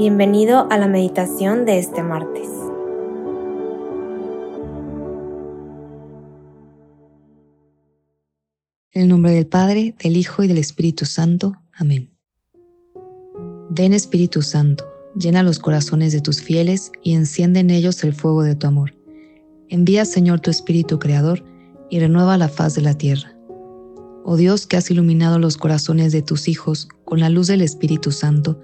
Bienvenido a la meditación de este martes. En el nombre del Padre, del Hijo y del Espíritu Santo. Amén. Ven Espíritu Santo, llena los corazones de tus fieles y enciende en ellos el fuego de tu amor. Envía Señor tu Espíritu Creador y renueva la faz de la tierra. Oh Dios que has iluminado los corazones de tus hijos con la luz del Espíritu Santo,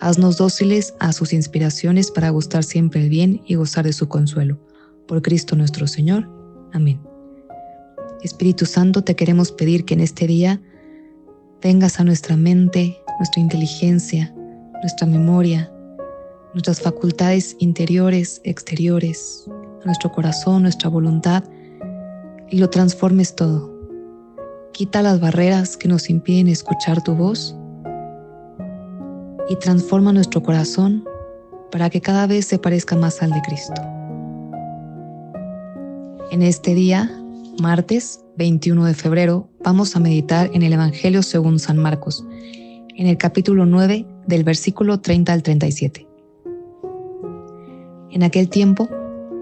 haznos dóciles a sus inspiraciones para gustar siempre el bien y gozar de su consuelo. Por Cristo nuestro Señor. Amén. Espíritu Santo, te queremos pedir que en este día vengas a nuestra mente, nuestra inteligencia, nuestra memoria, nuestras facultades interiores, exteriores, nuestro corazón, nuestra voluntad, y lo transformes todo. Quita las barreras que nos impiden escuchar tu voz y transforma nuestro corazón para que cada vez se parezca más al de Cristo. En este día, martes 21 de febrero, vamos a meditar en el Evangelio según San Marcos, en el capítulo 9 del versículo 30 al 37. En aquel tiempo,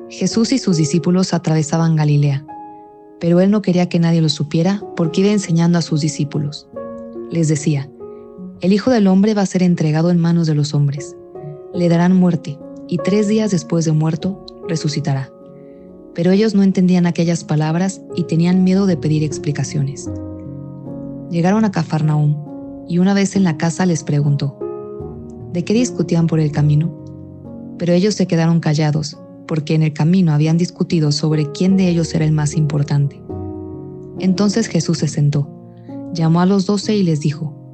Jesús y sus discípulos atravesaban Galilea, pero él no quería que nadie lo supiera porque iba enseñando a sus discípulos. Les decía, el Hijo del Hombre va a ser entregado en manos de los hombres. Le darán muerte, y tres días después de muerto, resucitará. Pero ellos no entendían aquellas palabras y tenían miedo de pedir explicaciones. Llegaron a Cafarnaúm, y una vez en la casa les preguntó, ¿de qué discutían por el camino? Pero ellos se quedaron callados, porque en el camino habían discutido sobre quién de ellos era el más importante. Entonces Jesús se sentó, llamó a los doce y les dijo,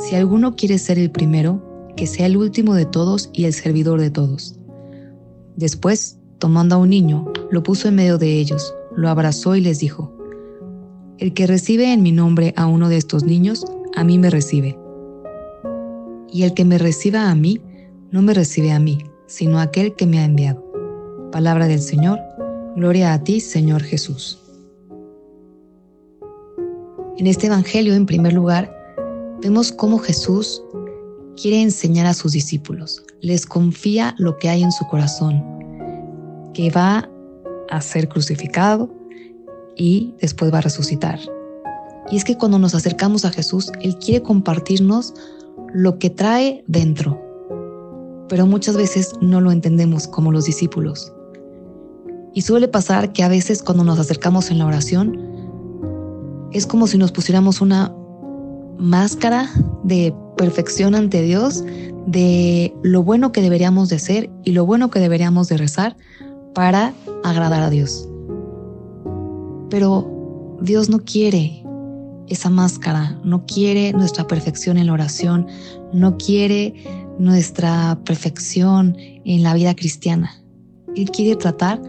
Si alguno quiere ser el primero, que sea el último de todos y el servidor de todos. Después, tomando a un niño, lo puso en medio de ellos, lo abrazó y les dijo, El que recibe en mi nombre a uno de estos niños, a mí me recibe. Y el que me reciba a mí, no me recibe a mí, sino a aquel que me ha enviado. Palabra del Señor, gloria a ti, Señor Jesús. En este Evangelio, en primer lugar, vemos cómo Jesús quiere enseñar a sus discípulos, les confía lo que hay en su corazón, que va a ser crucificado y después va a resucitar. Y es que cuando nos acercamos a Jesús, Él quiere compartirnos lo que trae dentro, pero muchas veces no lo entendemos como los discípulos. Y suele pasar que a veces cuando nos acercamos en la oración, es como si nos pusiéramos una máscara de perfección ante Dios, de lo bueno que deberíamos de ser y lo bueno que deberíamos de rezar para agradar a Dios. Pero Dios no quiere esa máscara, no quiere nuestra perfección en la oración, no quiere nuestra perfección en la vida cristiana. Él quiere tratar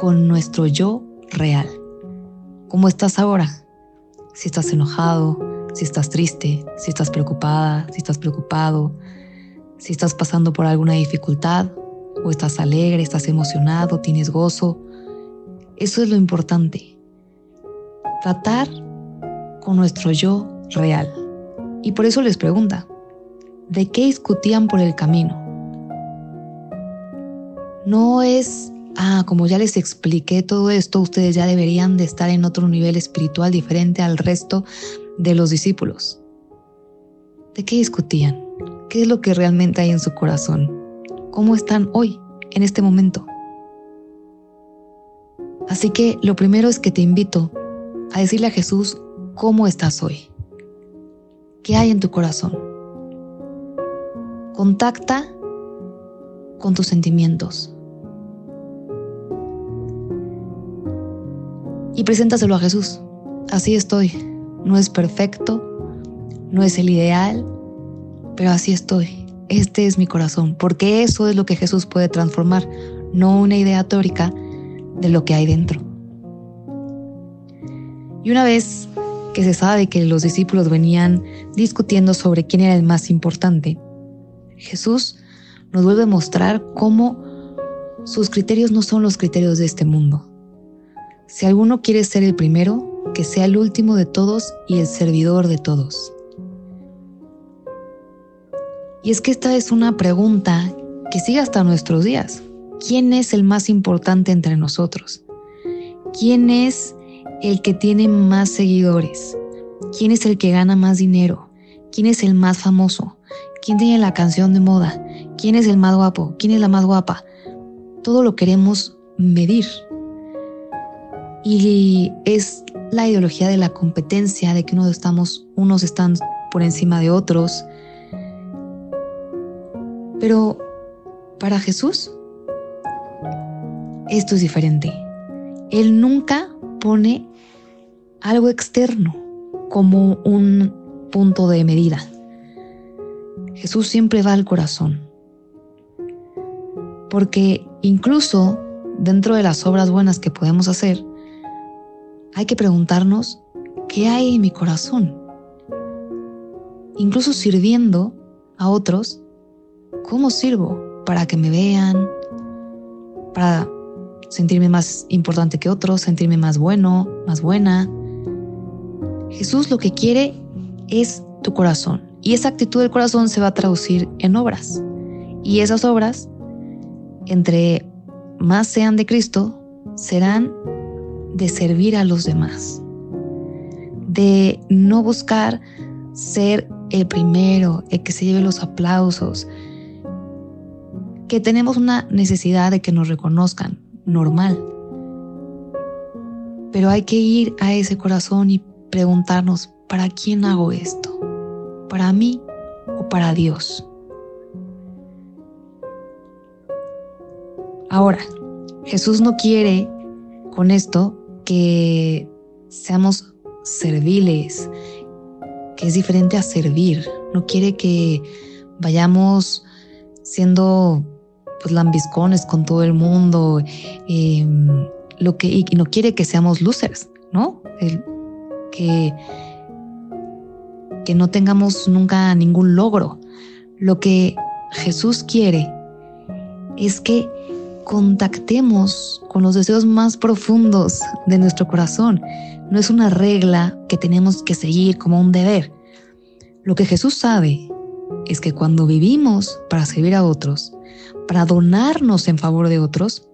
con nuestro yo real. ¿Cómo estás ahora? Si estás enojado, si estás triste, si estás preocupada, si estás preocupado, si estás pasando por alguna dificultad, o estás alegre, estás emocionado, tienes gozo. Eso es lo importante. Tratar con nuestro yo real. Y por eso les pregunta, ¿de qué discutían por el camino? No es ah, como ya les expliqué todo esto, ustedes ya deberían de estar en otro nivel espiritual diferente al resto de los discípulos. ¿De qué discutían? ¿Qué es lo que realmente hay en su corazón? ¿Cómo están hoy, en este momento? Así que lo primero es que te invito a decirle a Jesús cómo estás hoy. ¿Qué hay en tu corazón? Contacta con tus sentimientos y preséntaselo a Jesús. Así estoy. No es perfecto, no es el ideal, pero así estoy. Este es mi corazón, porque eso es lo que Jesús puede transformar, no una idea teórica de lo que hay dentro. Y una vez que se sabe que los discípulos venían discutiendo sobre quién era el más importante, Jesús nos vuelve a mostrar cómo sus criterios no son los criterios de este mundo. Si alguno quiere ser el primero, que sea el último de todos y el servidor de todos. Y es que esta es una pregunta que sigue hasta nuestros días. ¿Quién es el más importante entre nosotros? ¿Quién es el que tiene más seguidores? ¿Quién es el que gana más dinero? ¿Quién es el más famoso? ¿Quién tiene la canción de moda? ¿Quién es el más guapo? ¿Quién es la más guapa? Todo lo queremos medir. Y es la ideología de la competencia, de que unos, estamos, unos están por encima de otros. Pero para Jesús, esto es diferente. Él nunca pone algo externo como un punto de medida. Jesús siempre va al corazón. Porque incluso dentro de las obras buenas que podemos hacer, hay que preguntarnos qué hay en mi corazón. Incluso sirviendo a otros, ¿cómo sirvo? Para que me vean, para sentirme más importante que otros, sentirme más bueno, más buena. Jesús lo que quiere es tu corazón y esa actitud del corazón se va a traducir en obras. Y esas obras, entre más sean de Cristo, serán de servir a los demás, de no buscar ser el primero, el que se lleve los aplausos, que tenemos una necesidad de que nos reconozcan, normal. Pero hay que ir a ese corazón y preguntarnos, ¿para quién hago esto? ¿Para mí o para Dios? Ahora, Jesús no quiere con esto que seamos serviles, que es diferente a servir. No quiere que vayamos siendo pues lambiscones con todo el mundo, em, lo que, y no quiere que seamos losers, ¿no? que, que no tengamos nunca ningún logro. Lo que Jesús quiere es que contactemos con los deseos más profundos de nuestro corazón. No es una regla que tenemos que seguir como un deber. Lo que Jesús sabe es que cuando vivimos para servir a otros, para donarnos en favor de otros,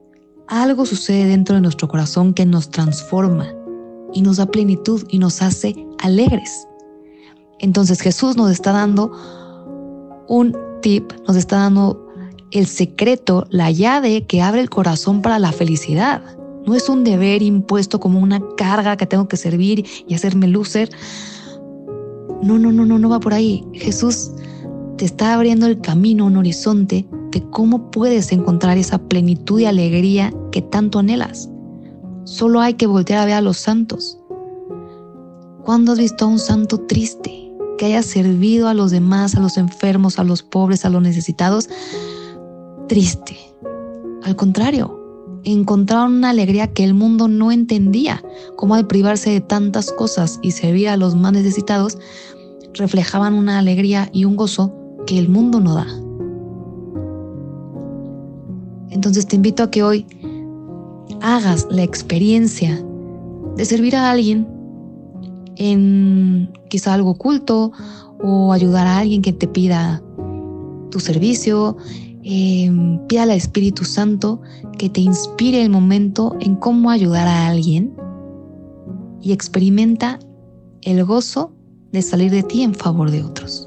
algo sucede dentro de nuestro corazón que nos transforma y nos da plenitud y nos hace alegres. Entonces Jesús nos está dando un tip, nos está dando el secreto, la llave que abre el corazón para la felicidad. No es un deber impuesto como una carga que tengo que servir y hacerme lucer. No, no, no, no, no va por ahí. Jesús te está abriendo el camino, un horizonte de cómo puedes encontrar esa plenitud y alegría que tanto anhelas. Solo hay que voltear a ver a los santos. ¿Cuándo has visto a un santo triste que haya servido a los demás, a los enfermos, a los pobres, a los necesitados? Triste. Al contrario, encontraron una alegría que el mundo no entendía, como al privarse de tantas cosas y servir a los más necesitados, reflejaban una alegría y un gozo que el mundo no da. Entonces te invito a que hoy hagas la experiencia de servir a alguien en quizá algo oculto o ayudar a alguien que te pida tu servicio. Eh, pida al Espíritu Santo que te inspire el momento en cómo ayudar a alguien y experimenta el gozo de salir de ti en favor de otros.